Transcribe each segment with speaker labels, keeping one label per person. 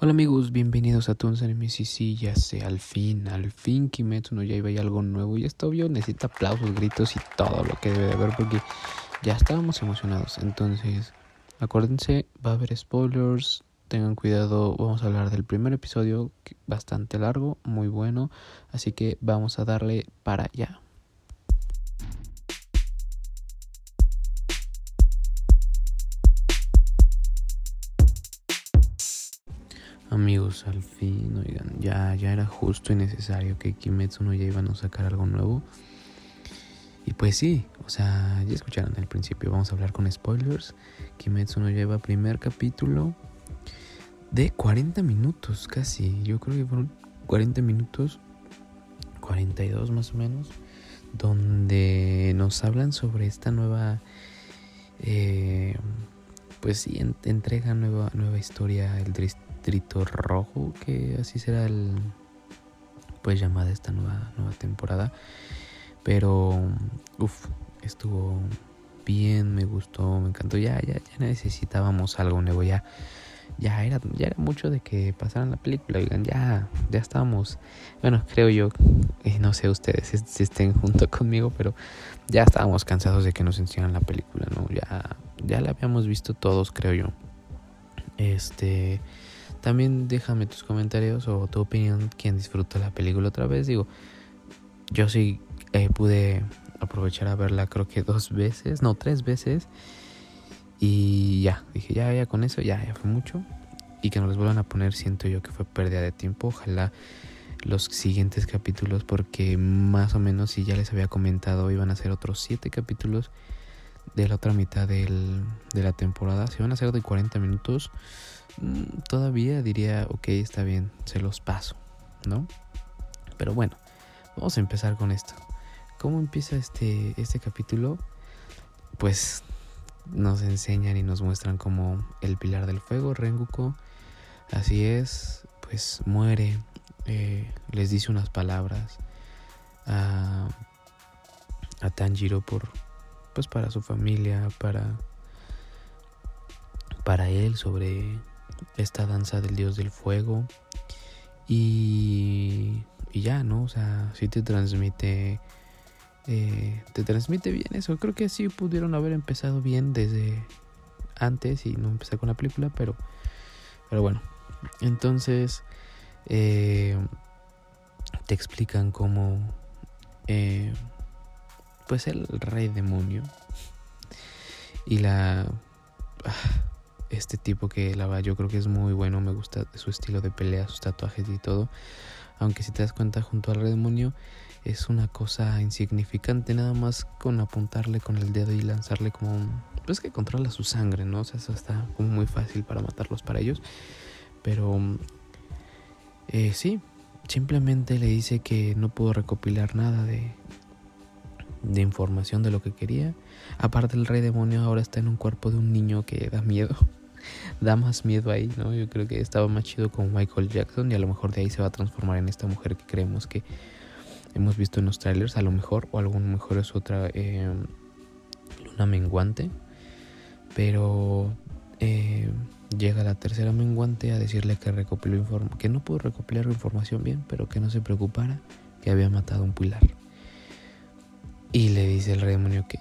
Speaker 1: Hola amigos, bienvenidos a Enemies y sí, ya sé, al fin, al fin Kimetsu no ya iba a algo nuevo y esto obvio necesita aplausos, gritos y todo lo que debe de haber porque ya estábamos emocionados. Entonces, acuérdense, va a haber spoilers, tengan cuidado, vamos a hablar del primer episodio, bastante largo, muy bueno, así que vamos a darle para allá. Amigos, al fin, oigan, ya, ya era justo y necesario que Kimetsu no ya iban a sacar algo nuevo. Y pues sí, o sea, ya escucharon al principio, vamos a hablar con spoilers. Kimetsu no lleva primer capítulo de 40 minutos casi. Yo creo que fueron 40 minutos, 42 más o menos, donde nos hablan sobre esta nueva, eh, pues sí, entrega nueva, nueva historia, el Distrito Rojo, que así será el, pues llamada esta nueva, nueva temporada. Pero, uff, estuvo bien, me gustó, me encantó. Ya, ya, ya necesitábamos algo nuevo, ya ya era, ya era mucho de que pasaran la película, oigan, ya, ya estábamos, bueno, creo yo, y no sé ustedes si estén junto conmigo, pero ya estábamos cansados de que nos enseñaran la película, ¿no? Ya, ya la habíamos visto todos, creo yo. Este, también déjame tus comentarios o tu opinión, quién disfrutó la película otra vez, digo, yo sí eh, pude aprovechar a verla creo que dos veces, no, tres veces. Y ya, dije, ya, ya con eso, ya, ya fue mucho. Y que nos les vuelvan a poner, siento yo que fue pérdida de tiempo. Ojalá los siguientes capítulos, porque más o menos, si ya les había comentado, iban a ser otros siete capítulos de la otra mitad del, de la temporada. Si van a ser de 40 minutos, todavía diría, ok, está bien, se los paso, ¿no? Pero bueno, vamos a empezar con esto. ¿Cómo empieza este, este capítulo? Pues nos enseñan y nos muestran como el pilar del fuego, Renguko, así es, pues muere, eh, les dice unas palabras a, a Tanjiro por, pues para su familia, para, para él sobre esta danza del dios del fuego y, y ya, ¿no? O sea, sí te transmite eh, te transmite bien eso. Creo que sí pudieron haber empezado bien desde antes y no empezar con la película, pero, pero bueno. Entonces, eh, te explican cómo, eh, pues el rey demonio y la, ah, este tipo que la va, yo creo que es muy bueno, me gusta su estilo de pelea, sus tatuajes y todo. Aunque si te das cuenta junto al demonio es una cosa insignificante, nada más con apuntarle con el dedo y lanzarle como pues que controla su sangre, ¿no? O sea, eso está como muy fácil para matarlos para ellos. Pero eh, sí, simplemente le dice que no pudo recopilar nada de, de información de lo que quería. Aparte el rey demonio ahora está en un cuerpo de un niño que da miedo. da más miedo ahí, ¿no? Yo creo que estaba más chido con Michael Jackson y a lo mejor de ahí se va a transformar en esta mujer que creemos que hemos visto en los trailers, a lo mejor, o a lo mejor es otra eh, luna menguante, pero eh, llega la tercera menguante a decirle que recopiló que no pudo recopilar información bien, pero que no se preocupara, que había matado un pilar. Y le dice el rey demonio que,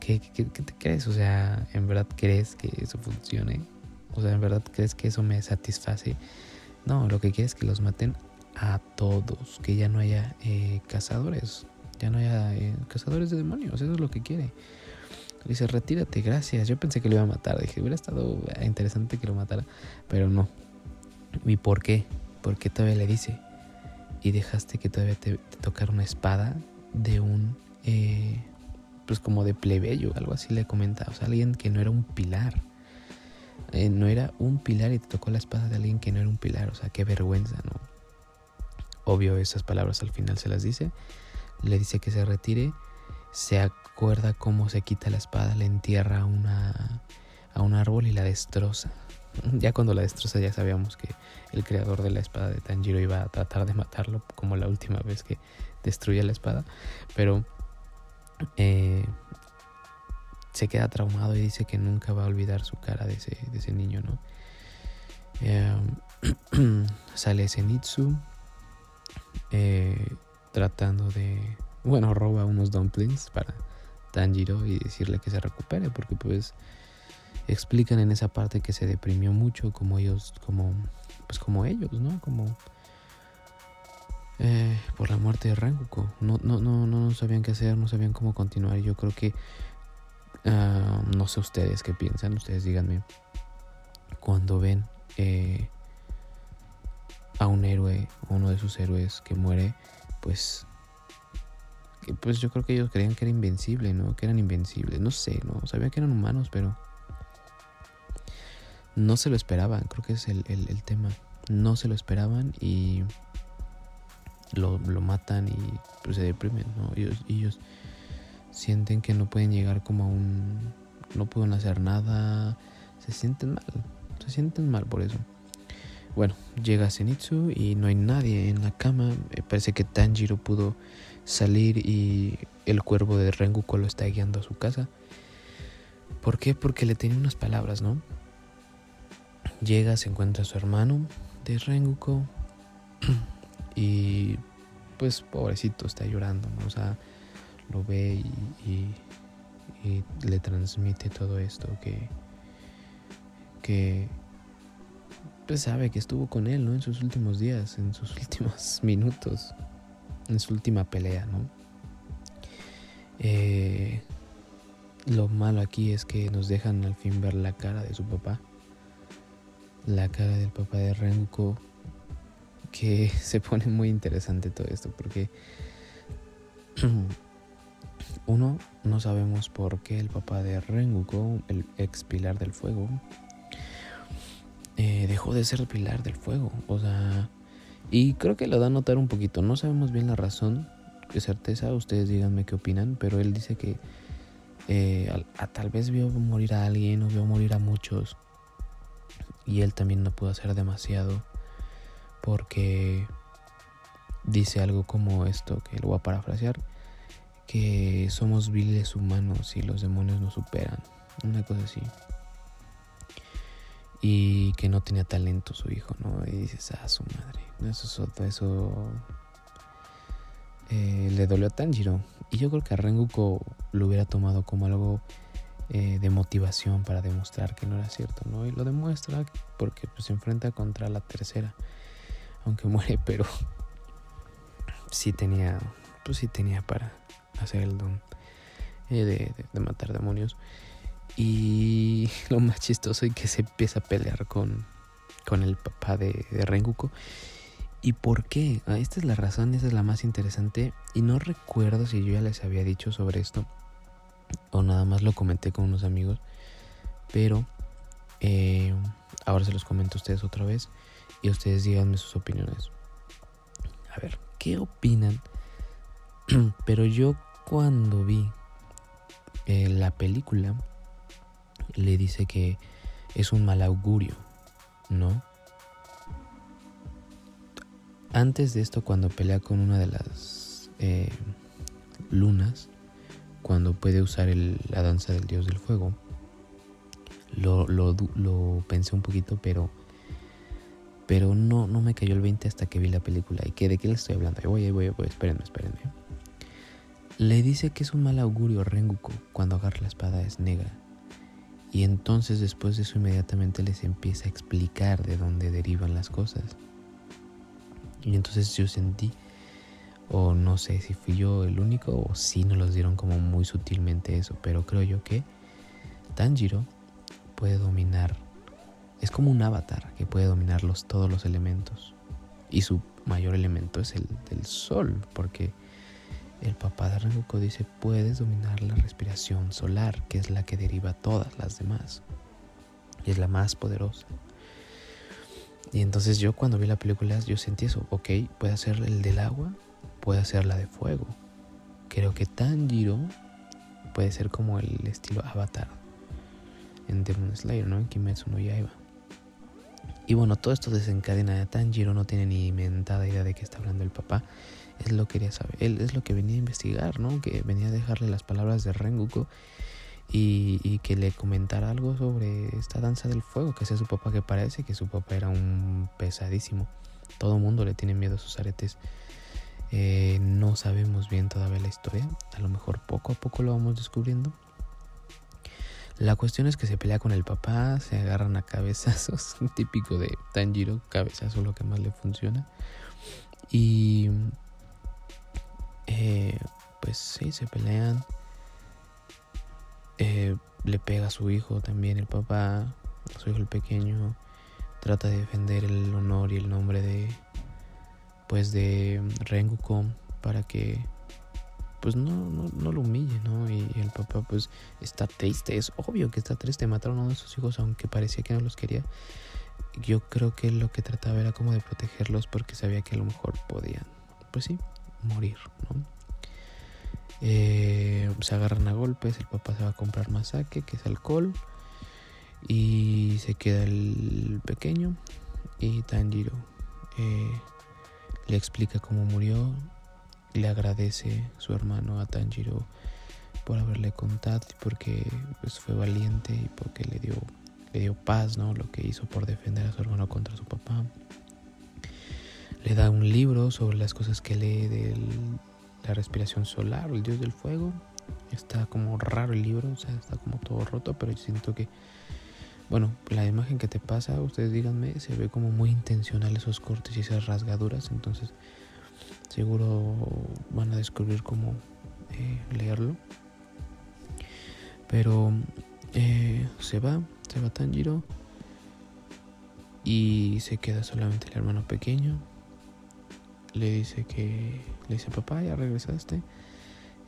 Speaker 1: ¿qué, te crees? O sea, ¿en verdad crees que eso funcione? O sea, ¿en verdad crees que eso me satisface? No, lo que quiere es que los maten a todos, que ya no haya eh, cazadores, ya no haya eh, cazadores de demonios, eso es lo que quiere. Dice, retírate, gracias. Yo pensé que lo iba a matar, dije, hubiera estado interesante que lo matara, pero no. ¿Y por qué? Porque todavía le dice, y dejaste que todavía te, tocara una espada de un, pues como de plebeyo, algo así le comenta, o sea, alguien que no era un pilar. no era un pilar y te tocó la espada de alguien que no era un pilar, o sea, qué vergüenza, ¿no? Obvio esas palabras al final se las dice. Le dice que se retire. Se acuerda cómo se quita la espada, le entierra una, a un árbol y la destroza. Ya cuando la destroza ya sabíamos que el creador de la espada de Tanjiro iba a tratar de matarlo como la última vez que destruye la espada. Pero eh, se queda traumado y dice que nunca va a olvidar su cara de ese, de ese niño, ¿no? Eh, sale Zenitsu eh, tratando de, bueno, roba unos dumplings para Tanjiro y decirle que se recupere porque pues explican en esa parte que se deprimió mucho como ellos, como, pues como ellos, ¿no? Como eh, por la muerte de Rengoku. No, no, no, no sabían qué hacer, no sabían cómo continuar. Yo creo que, ah, no sé ustedes qué piensan, ustedes díganme, cuando ven eh, a un héroe, uno de sus héroes que muere, pues pues yo creo que ellos creían que era invencible, ¿no? Que eran invencibles. No sé, ¿no? Sabía que eran humanos, pero no se lo esperaban. Creo que es el, tema. No se lo esperaban y lo, matan y pues, se deprimen, ¿no? Ellos, ellos sienten que no pueden llegar como a un... No pueden hacer nada. Se sienten mal. Se sienten mal por eso. Bueno, llega Zenitsu y no hay nadie en la cama. Parece que Tanjiro pudo salir y el cuervo de Rengoku lo está guiando a su casa. ¿Por qué? Porque le tenía unas palabras, ¿no? Llega, se encuentra a su hermano de Rengoku y pues pobrecito está llorando, ¿no? O sea, lo ve y, le transmite todo esto que que pues sabe que estuvo con él, ¿no? En sus últimos días, en sus últimos minutos en su última pelea, ¿no? Eh, lo malo aquí es que nos dejan al fin ver la cara de su papá. La cara del papá de Renko. Que se pone muy interesante todo esto porque uno no sabemos por qué el papá de Rengoku, el ex pilar del fuego, eh, dejó de ser pilar del fuego. O sea, y creo que lo da a notar un poquito. No sabemos bien la razón, de certeza, ustedes díganme qué opinan, pero él dice que eh, tal vez vio morir a alguien o vio morir a muchos. Y él también no pudo hacer demasiado porque dice algo como esto, que lo voy a parafrasear, que somos viles humanos y los demonios nos superan. Una cosa así y que no tenía talento su hijo, ¿no? Y dices, ah, su madre. Eso, eso eh, le dolió a Tanjiro. Y yo creo que a Rengoku lo hubiera tomado como algo eh, de motivación para demostrar que no era cierto, ¿no? Y lo demuestra porque pues, se enfrenta contra la tercera. Aunque muere, pero sí tenía, pues sí tenía para hacer el don eh, de matar demonios. Y lo más chistoso es que se empieza a pelear con, con el papá de, de. ¿Y por qué? Ah, esta es la razón, esta es la más interesante. Y no recuerdo si yo ya les había dicho sobre esto. O nada más lo comenté con unos amigos. Pero eh, ahora se los comento a ustedes otra vez. Y ustedes díganme sus opiniones. A ver, ¿qué opinan? pero yo cuando vi eh, la película le dice que es un mal augurio, ¿no? Antes de esto, cuando pelea con una de las eh, lunas, cuando puede usar la danza del dios del fuego, lo, lo, pensé un poquito, pero pero no, no me cayó el 20 hasta que vi la película. ¿Y que de qué le estoy hablando? Voy, voy, voy, espérenme, espérenme. Le dice que es un mal augurio Rengoku cuando agarra la espada es negra. Y entonces después de eso inmediatamente les empieza a explicar de dónde derivan las cosas. Y entonces yo sentí, o no sé si fui yo el único, o si nos los dieron como muy sutilmente eso, pero creo yo que Tanjiro puede dominar, es como un avatar que puede dominar todos los elementos. Y su mayor elemento es el del sol, porque el papá de Rengoku dice, puedes dominar la respiración solar, que es la que deriva todas las demás. Y es la más poderosa. Y entonces yo cuando vi la película, yo sentí eso. Ok, puede hacer el del agua, puede hacer la de fuego. Creo que Tanjiro puede ser como el estilo Avatar en Demon Slayer, ¿no? En Kimetsu no Yaiba. Y bueno, todo esto desencadena. Tanjiro no tiene ni mentada idea de qué está hablando el papá él lo quería saber, él es lo que venía a investigar, ¿no? Que venía a dejarle las palabras de Rengoku y, que le comentara algo sobre esta danza del fuego, que sea su papá que parece que su papá era un pesadísimo. Todo mundo le tiene miedo a sus aretes. Eh, no sabemos bien todavía la historia. A lo mejor poco a poco lo vamos descubriendo. La cuestión es que se pelea con el papá, se agarran a cabezazos, típico de Tanjiro, cabezazo lo que más le funciona. Y eh, pues sí, se pelean. Eh, le pega a su hijo también el papá, a su hijo el pequeño. Trata de defender el honor y el nombre de pues de Rengoku para que pues no, no, no, lo humille, ¿no? Y, el papá pues está triste, es obvio que está triste, mataron a uno de sus hijos aunque parecía que no los quería. Yo creo que lo que trataba era como de protegerlos porque sabía que a lo mejor podían, pues sí, morir, ¿no? Eh, se agarran a golpes, el papá se va a comprar más que es alcohol, y se queda el pequeño y Tanjiro eh, le explica cómo murió, le agradece su hermano a Tanjiro por haberle contado y porque pues, fue valiente y porque le dio, le dio paz, ¿no? Lo que hizo por defender a su hermano contra su papá. Le da un libro sobre las cosas que lee de la respiración solar, el dios del fuego. Está como raro el libro, o sea, está como todo roto, pero yo siento que, bueno, la imagen que te pasa, ustedes díganme, se ve como muy intencional esos cortes y esas rasgaduras, entonces seguro van a descubrir cómo eh, leerlo. Pero eh, se va, se va Tanjiro y se queda solamente el hermano pequeño. Le dice que, le dice papá, ya regresaste.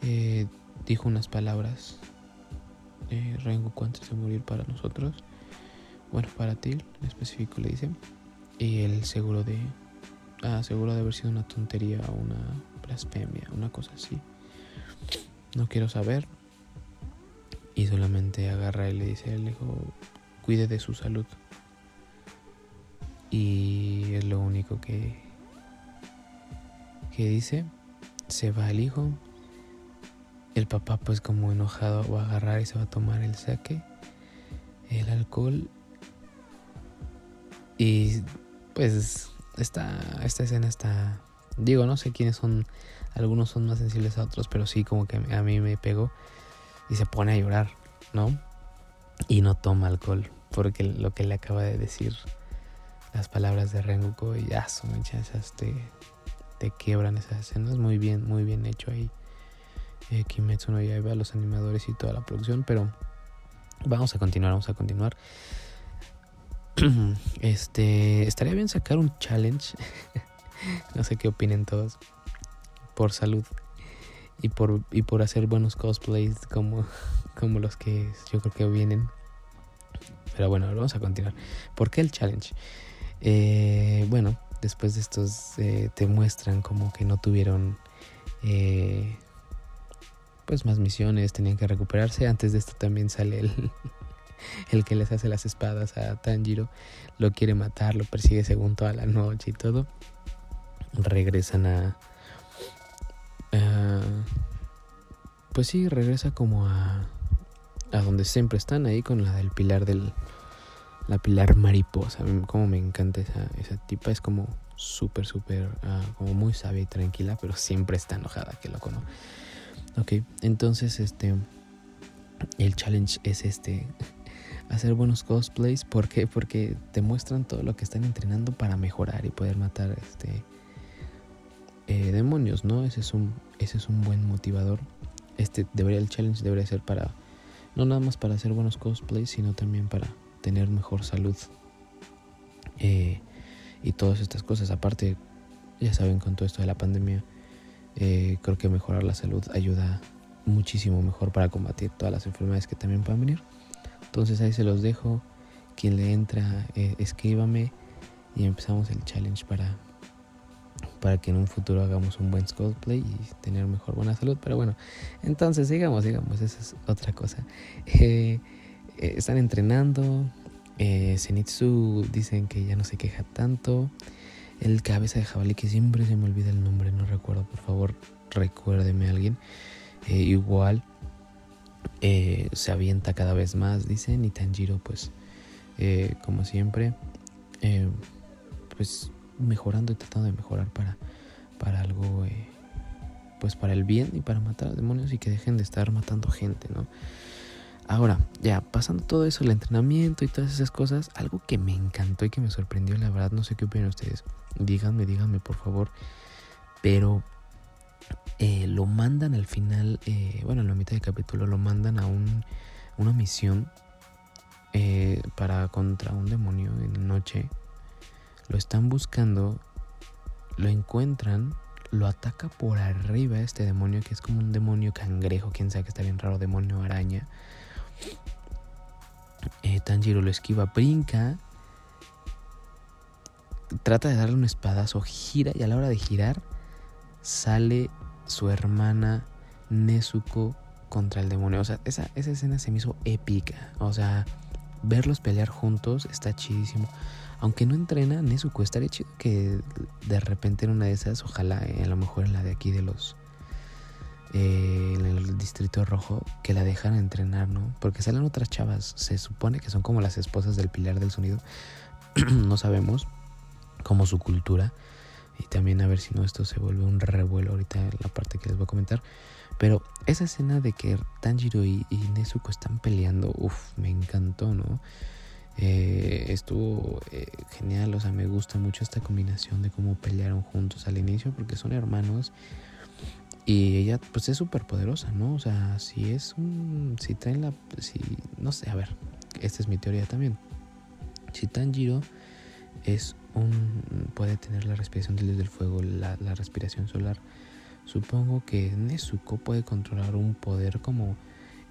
Speaker 1: Eh, dijo unas palabras eh, Rengoku antes de morir para nosotros. Bueno, para ti en específico le dice. Y él seguro de ah, seguro de haber sido una tontería una blasfemia, una cosa así. No quiero saber. Y solamente agarra y le dice al hijo, cuide de su salud. Y es lo único que, que dice. Se va el hijo. El papá pues como enojado va a agarrar y se va a tomar el saque, el alcohol. Y pues esta, esta escena está... Digo, no sé quiénes son, algunos son más sensibles a otros, pero sí como que a mí me pegó y se pone a llorar, ¿no? Y no toma alcohol, porque lo que le acaba de decir, las palabras de Rengoku, y ya son esas te, te quiebran esas escenas, muy bien, muy bien hecho ahí. Eh, Kimetsu no Yaiba, los animadores y toda la producción, pero vamos a continuar, vamos a continuar. este, estaría bien sacar un challenge. no sé qué opinen todos. Por salud. Y por, y por hacer buenos cosplays como, como los que yo creo que vienen. Pero bueno, vamos a continuar. ¿Por qué el challenge? Eh, bueno, después de estos eh, te muestran como que no tuvieron eh, pues más misiones, tenían que recuperarse. Antes de esto también sale el, el que les hace las espadas a Tanjiro, lo quiere matar, lo persigue según toda la noche y todo. Regresan a... pues sí, regresa como a... A donde siempre están, ahí con la del pilar del... La pilar mariposa. Como me encanta esa, esa tipa. Es como súper, súper... Ah, como muy sabia y tranquila, pero siempre está enojada, que loco, ¿no? Ok, entonces este... El challenge es este hacer buenos cosplays. ¿Por qué? Porque te muestran todo lo que están entrenando para mejorar y poder matar este eh, demonios, ¿no? Ese es un ese es un buen motivador. Este debería el challenge debería ser para no nada más para hacer buenos cosplays, sino también para tener mejor salud eh, y todas estas cosas. Aparte, ya saben, con todo esto de la pandemia, eh, creo que mejorar la salud ayuda muchísimo mejor para combatir todas las enfermedades que también puedan venir. Entonces ahí se los dejo. Quien le entra, eh, escríbame y empezamos el challenge para, para que en un futuro hagamos un buen cosplay y tener mejor buena salud. Pero bueno, entonces sigamos, sigamos, esa es otra cosa. Eh, eh, están entrenando. Zenitsu dicen que ya no se queja tanto. El cabeza de jabalí, que siempre se me olvida el nombre, no recuerdo, por favor, recuérdeme a alguien. igual eh, se avienta cada vez más, dicen, y Tanjiro pues eh, como siempre eh, pues mejorando y tratando de mejorar para, para algo, pues para el bien y para matar a demonios y que dejen de estar matando gente, ¿no? Ahora, ya pasando todo eso, el entrenamiento y todas esas cosas, algo que me encantó y que me sorprendió, la verdad, no sé qué opinan ustedes. Díganme, díganme por favor. Pero eh, lo mandan al final, eh, bueno, en la mitad del capítulo, lo mandan a un, una misión eh, para contra un demonio en noche. Lo están buscando, lo encuentran, lo ataca por arriba este demonio, que es como un demonio cangrejo, quién sabe que está bien raro, demonio araña Tanjiro lo esquiva, brinca, trata de darle un espadazo, gira y a la hora de girar sale su hermana Nezuko contra el demonio. O sea, esa, esa escena se me hizo épica. O sea, verlos pelear juntos está chidísimo. Aunque no entrena Nezuko, estaría chido que de repente en una de esas, ojalá eh, a lo mejor en la de aquí de los eh, en el distrito rojo que la dejan entrenar, ¿no? Porque salen otras chavas, se supone que son como las esposas del pilar del sonido, no sabemos, como su cultura, y también a ver si no esto se vuelve un revuelo ahorita en la parte que les voy a comentar. Pero esa escena de que Tanjiro y, Nezuko están peleando, uff, me encantó, ¿no? Eh, estuvo eh, genial, o sea, me gusta mucho esta combinación de cómo pelearon juntos al inicio, porque son hermanos y ella pues es súper poderosa, ¿no? O sea, si es un... Si traen la... Si, no sé, a ver, esta es mi teoría también. Si Tanjiro es puede tener la respiración del dios del fuego, la, respiración solar, supongo que Nezuko puede controlar un poder como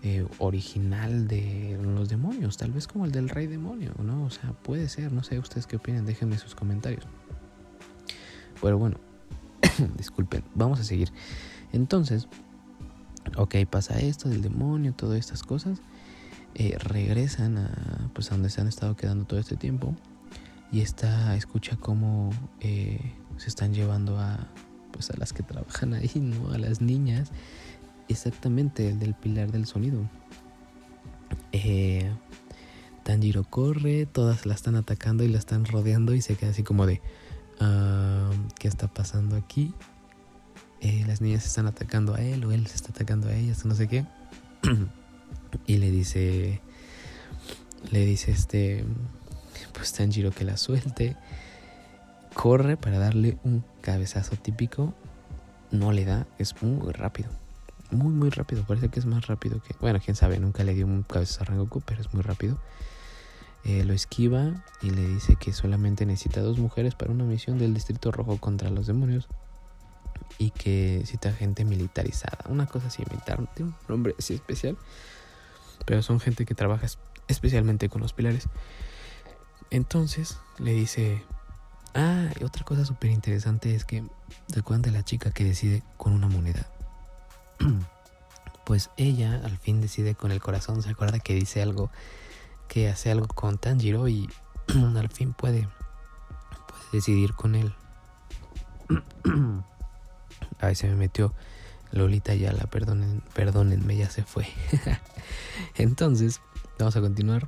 Speaker 1: eh, original de los demonios, tal vez como el del rey demonio, ¿no? O sea, puede ser, no sé ustedes qué opinan, déjenme sus comentarios. Pero bueno, disculpen, vamos a seguir. Entonces, ok, pasa esto del demonio, todas estas cosas. Eh, regresan a, pues, a donde se han estado quedando todo este tiempo. Y esta escucha cómo eh, se están llevando a, pues, a las que trabajan ahí, ¿no? A las niñas. Exactamente, el del pilar del sonido. Eh, Tanjiro corre, todas la están atacando y la están rodeando y se queda así como de, ah, ¿qué está pasando aquí? Eh, las niñas están atacando a él o él se está atacando a ellas, no sé qué. y le dice, le dice este, pues Tanjiro que la suelte. Corre para darle un cabezazo típico. No le da, es muy rápido. Muy, muy rápido. Parece que es más rápido que. Bueno, quién sabe, nunca le dio un cabezazo a Rangoku, pero es muy rápido. Eh, lo esquiva y le dice que solamente necesita dos mujeres para una misión del Distrito Rojo contra los demonios y que cita gente militarizada. Una cosa así, militar, tiene un nombre así especial, pero son gente que trabaja especialmente con los pilares. Entonces le dice, ah, y otra cosa súper interesante es que, ¿se acuerdan de la chica que decide con una moneda? pues ella al fin decide con el corazón, se acuerda que dice algo, que hace algo con Tanjiro y al fin puede, puede decidir con él. Ahí se me metió Lolita ya la perdonen, perdónenme, ya se fue. Entonces, vamos a continuar.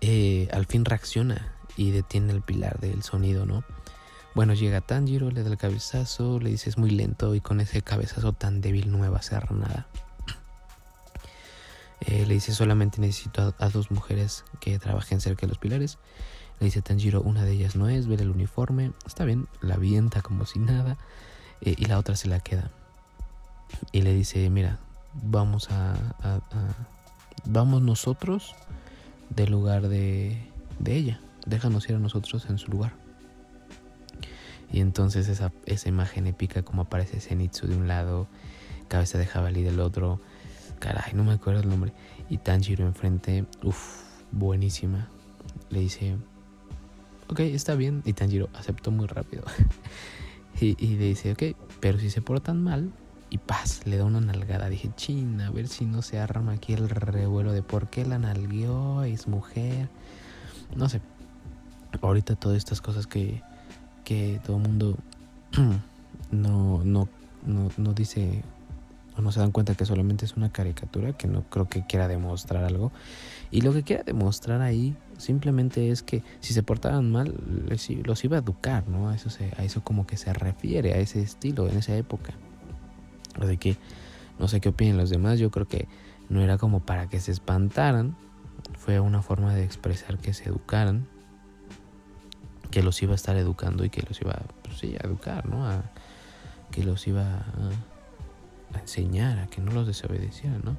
Speaker 1: Eh, al fin reacciona y detiene el pilar del sonido, ¿no? Bueno, llega Tanjiro, le da el cabezazo, le dice es muy lento y con ese cabezazo tan débil no va a hacer nada. Eh, le dice solamente necesito a, dos mujeres que trabajen cerca de los pilares. Le dice Tanjiro, una de ellas no es, ver el uniforme. Está bien, la avienta como si nada. Eh, y la otra se la queda. Y le dice, mira, vamos a, vamos nosotros del lugar de, de ella. Déjanos ir a nosotros en su lugar. Y entonces esa, esa imagen épica como aparece Zenitsu de un lado, cabeza de jabalí del otro, caray, no me acuerdo el nombre, y Tanjiro enfrente, uff, buenísima. Le dice, ok, está bien, y Tanjiro aceptó muy rápido. Y, le dice, ok, pero si se portan mal, y paz, le da una nalgada. Dije, china, a ver si no se arma aquí el revuelo de por qué la nalgueó, es mujer. No sé. Ahorita todas estas cosas que, que todo el mundo no, no, no, no dice no se dan cuenta que solamente es una caricatura, que no creo que quiera demostrar algo. Y lo que quiera demostrar ahí simplemente es que si se portaban mal, los iba a educar, ¿no? A eso, se, a eso como que se refiere, a ese estilo, en esa época. Así que no sé qué opinan los demás, yo creo que no era como para que se espantaran, fue una forma de expresar que se educaran, que los iba a estar educando y que los iba pues sí, a educar, ¿no? A, que los iba a, a enseñar, a que no los desobedecieran, ¿no?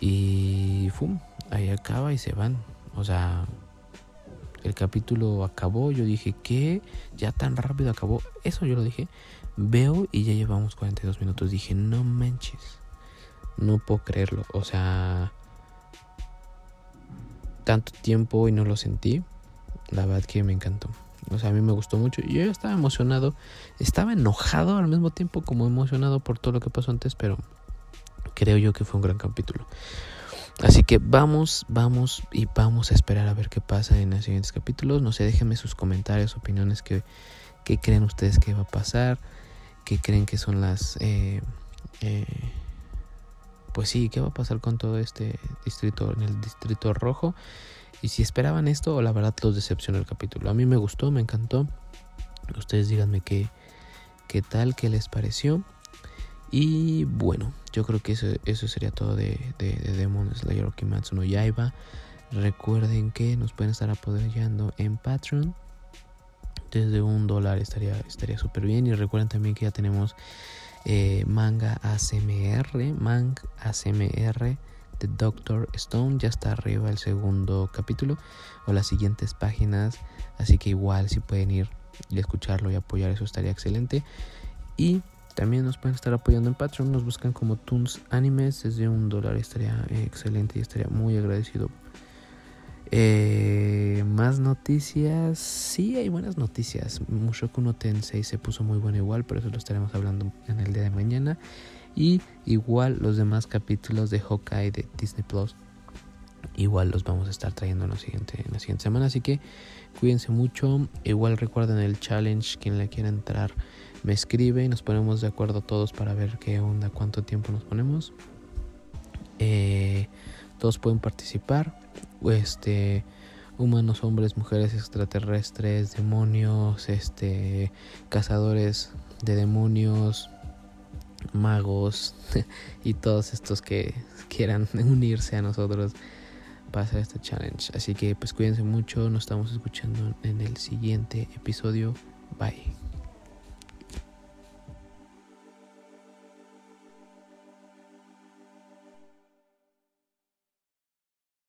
Speaker 1: Y ¡fum! ahí acaba y se van. O sea, el capítulo acabó, yo dije, ¿qué? Ya tan rápido acabó. Eso yo lo dije. Veo y ya llevamos 42 minutos. Dije, no manches. No puedo creerlo. O sea, tanto tiempo y no lo sentí. La verdad que me encantó. O sea, a mí me gustó mucho. Yo estaba emocionado. Estaba enojado al mismo tiempo como emocionado por todo lo que pasó antes, pero creo yo que fue un gran capítulo. Así que vamos, vamos y vamos a esperar a ver qué pasa en los siguientes capítulos. No sé, déjenme sus comentarios, opiniones, qué, creen ustedes que va a pasar, qué creen que son las... Eh, eh, pues sí, qué va a pasar con todo este distrito, en el distrito rojo. Y si esperaban esto o la verdad los decepcionó el capítulo. A mí me gustó, me encantó. Ustedes díganme qué, qué tal, qué les pareció. Y bueno, yo creo que eso, eso sería todo de, de, de Demon Slayer o no Yaiba. Recuerden que nos pueden estar apoyando en Patreon. Desde un dólar estaría estaría súper bien. Y recuerden también que ya tenemos eh, manga ACMR, Mang ACMR de Doctor Stone. Ya está arriba el segundo capítulo o las siguientes páginas. Así que igual si pueden ir y escucharlo y apoyar eso estaría excelente. Y también nos pueden estar apoyando en Patreon. Nos buscan como Toons Animes. Desde un dólar estaría excelente y estaría muy agradecido. Eh, más noticias. Sí, hay buenas noticias. Mushoku no Tensei se puso muy bueno igual. Por eso lo estaremos hablando en el día de mañana. Y igual los demás capítulos de Hawkeye de Disney Plus. Igual los vamos a estar trayendo en la siguiente, en la siguiente semana. Así que cuídense mucho. Igual recuerden el challenge. Quien le quiera entrar me escribe y nos ponemos de acuerdo todos para ver qué onda, cuánto tiempo nos ponemos. Eh, todos pueden participar. Este, humanos, hombres, mujeres, extraterrestres, demonios, este, cazadores de demonios, magos y todos estos que quieran unirse a nosotros para hacer este challenge. Así que pues cuídense mucho, nos estamos escuchando en el siguiente episodio. Bye.